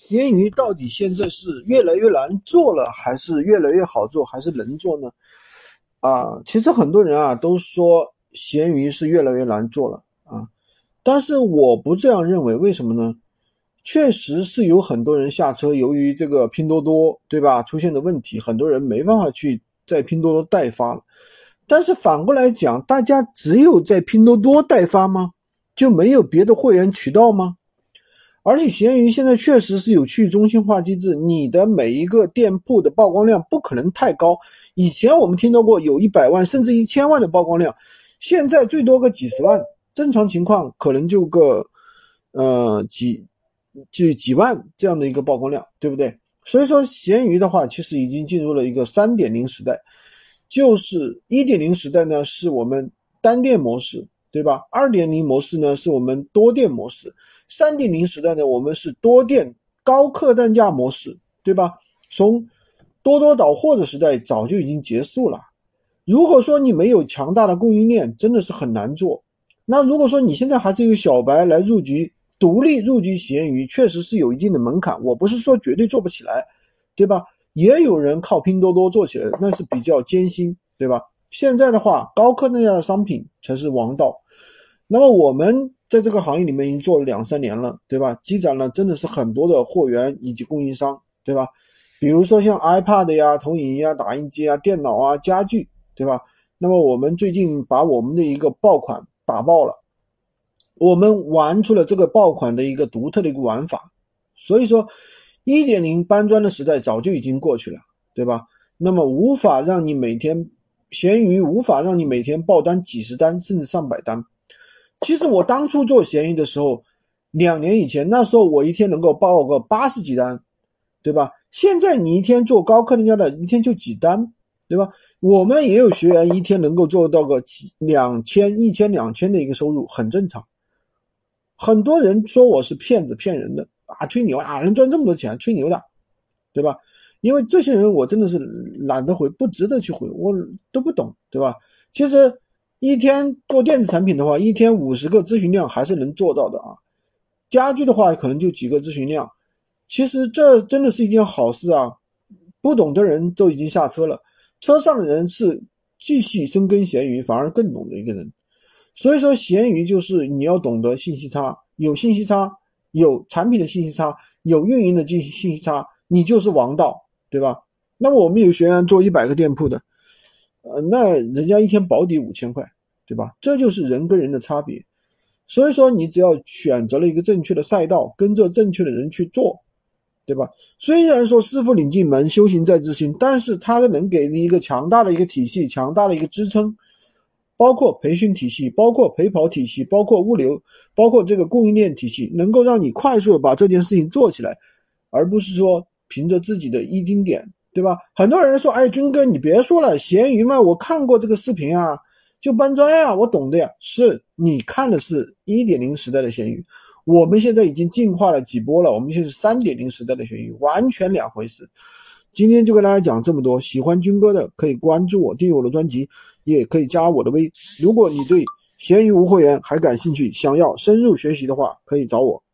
闲鱼到底现在是越来越难做了，还是越来越好做，还是能做呢？啊，其实很多人啊都说闲鱼是越来越难做了啊，但是我不这样认为，为什么呢？确实是有很多人下车，由于这个拼多多对吧出现的问题，很多人没办法去在拼多多代发了。但是反过来讲，大家只有在拼多多代发吗？就没有别的会员渠道吗？而且闲鱼现在确实是有去中心化机制，你的每一个店铺的曝光量不可能太高。以前我们听到过有一百万甚至一千万的曝光量，现在最多个几十万，正常情况可能就个呃几就几万这样的一个曝光量，对不对？所以说闲鱼的话，其实已经进入了一个三点零时代，就是一点零时代呢是我们单店模式。对吧？二点零模式呢，是我们多店模式；三点零时代呢，我们是多店高客单价模式，对吧？从多多倒货的时代早就已经结束了。如果说你没有强大的供应链，真的是很难做。那如果说你现在还是一个小白来入局，独立入局闲鱼，确实是有一定的门槛。我不是说绝对做不起来，对吧？也有人靠拼多多做起来，那是比较艰辛，对吧？现在的话，高客单价的商品才是王道。那么我们在这个行业里面已经做了两三年了，对吧？积攒了真的是很多的货源以及供应商，对吧？比如说像 iPad 呀、投影仪啊、打印机啊、电脑啊、家具，对吧？那么我们最近把我们的一个爆款打爆了，我们玩出了这个爆款的一个独特的一个玩法。所以说，一点零搬砖的时代早就已经过去了，对吧？那么无法让你每天。闲鱼无法让你每天爆单几十单甚至上百单。其实我当初做闲鱼的时候，两年以前那时候我一天能够爆个八十几单，对吧？现在你一天做高客单价的，一天就几单，对吧？我们也有学员一天能够做到个几两千、一千、两千的一个收入，很正常。很多人说我是骗子、骗人的啊，吹牛啊，能赚这么多钱，吹牛的，对吧？因为这些人我真的是懒得回，不值得去回，我都不懂，对吧？其实一天做电子产品的话，一天五十个咨询量还是能做到的啊。家具的话，可能就几个咨询量。其实这真的是一件好事啊！不懂的人都已经下车了，车上的人是继续深耕闲鱼，反而更懂的一个人。所以说，闲鱼就是你要懂得信息差，有信息差，有产品的信息差，有运营的信信息差，你就是王道。对吧？那么我们有学员做一百个店铺的，呃，那人家一天保底五千块，对吧？这就是人跟人的差别。所以说，你只要选择了一个正确的赛道，跟着正确的人去做，对吧？虽然说师傅领进门，修行在自心，但是他能给你一个强大的一个体系，强大的一个支撑，包括培训体系，包括陪跑体系，包括物流，包括这个供应链体系，能够让你快速的把这件事情做起来，而不是说。凭着自己的一丁点，对吧？很多人说：“哎，军哥，你别说了，闲鱼嘛，我看过这个视频啊，就搬砖呀，我懂的呀。”是你看的是一点零时代的闲鱼，我们现在已经进化了几波了，我们现在是三点零时代的闲鱼，完全两回事。今天就跟大家讲这么多，喜欢军哥的可以关注我，订阅我的专辑，也可以加我的微。如果你对闲鱼无货源还感兴趣，想要深入学习的话，可以找我。